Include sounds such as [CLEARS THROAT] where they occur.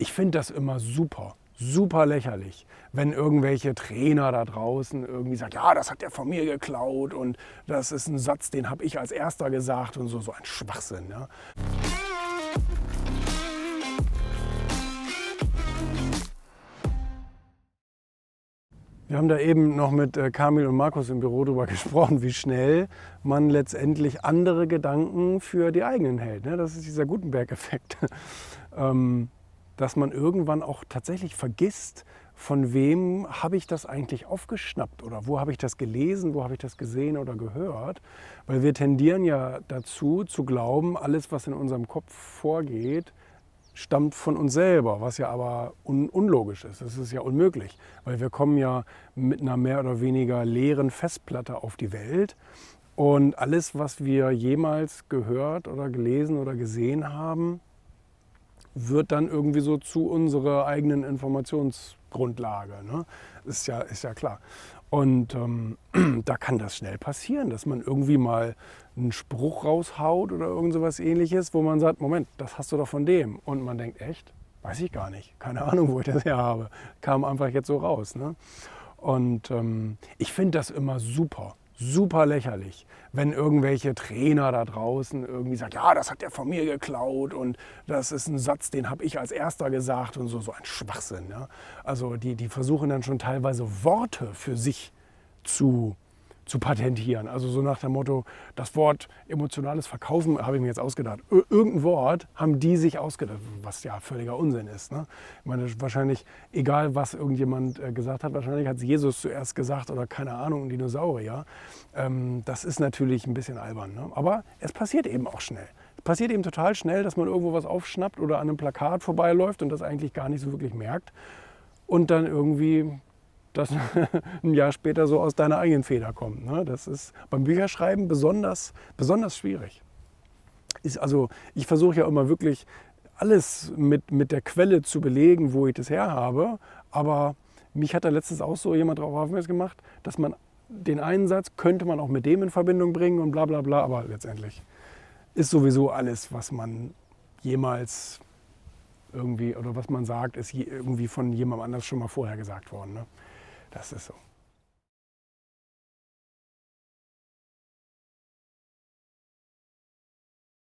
Ich finde das immer super, super lächerlich, wenn irgendwelche Trainer da draußen irgendwie sagen, ja, das hat der von mir geklaut und das ist ein Satz, den habe ich als erster gesagt und so, so ein Schwachsinn. Ja. Wir haben da eben noch mit äh, Kamil und Markus im Büro darüber [LAUGHS] gesprochen, wie schnell man letztendlich andere Gedanken für die eigenen hält. Ne? Das ist dieser Gutenberg-Effekt. [LAUGHS] Ähm, dass man irgendwann auch tatsächlich vergisst, von wem habe ich das eigentlich aufgeschnappt oder wo habe ich das gelesen, wo habe ich das gesehen oder gehört. Weil wir tendieren ja dazu zu glauben, alles, was in unserem Kopf vorgeht, stammt von uns selber, was ja aber un unlogisch ist. Das ist ja unmöglich, weil wir kommen ja mit einer mehr oder weniger leeren Festplatte auf die Welt und alles, was wir jemals gehört oder gelesen oder gesehen haben, wird dann irgendwie so zu unserer eigenen Informationsgrundlage. Ne? Ist, ja, ist ja klar. Und ähm, [CLEARS THROAT] da kann das schnell passieren, dass man irgendwie mal einen Spruch raushaut oder irgend sowas ähnliches, wo man sagt, Moment, das hast du doch von dem. Und man denkt, echt? Weiß ich gar nicht. Keine Ahnung, wo ich das her habe. Kam einfach jetzt so raus. Ne? Und ähm, ich finde das immer super super lächerlich, wenn irgendwelche Trainer da draußen irgendwie sagen, ja, das hat der von mir geklaut und das ist ein Satz, den habe ich als erster gesagt und so, so ein Schwachsinn. Ja? Also die, die versuchen dann schon teilweise Worte für sich zu zu patentieren. Also so nach dem Motto, das Wort emotionales Verkaufen habe ich mir jetzt ausgedacht. Irgendein Wort haben die sich ausgedacht, was ja völliger Unsinn ist. Ne? Ich meine, wahrscheinlich, egal was irgendjemand äh, gesagt hat, wahrscheinlich hat es Jesus zuerst gesagt oder keine Ahnung, ein Dinosaurier. Ähm, das ist natürlich ein bisschen albern. Ne? Aber es passiert eben auch schnell. Es passiert eben total schnell, dass man irgendwo was aufschnappt oder an einem Plakat vorbeiläuft und das eigentlich gar nicht so wirklich merkt. Und dann irgendwie das [LAUGHS] ein Jahr später so aus deiner eigenen Feder kommt. Ne? Das ist beim Bücherschreiben besonders, besonders schwierig. Ist also, ich versuche ja immer wirklich alles mit, mit der Quelle zu belegen, wo ich das her habe. Aber mich hat da letztens auch so jemand darauf aufmerksam gemacht, dass man den einen Satz könnte man auch mit dem in Verbindung bringen und bla bla bla. Aber letztendlich ist sowieso alles, was man jemals irgendwie oder was man sagt, ist irgendwie von jemandem anders schon mal vorher gesagt worden. Ne? Das ist so.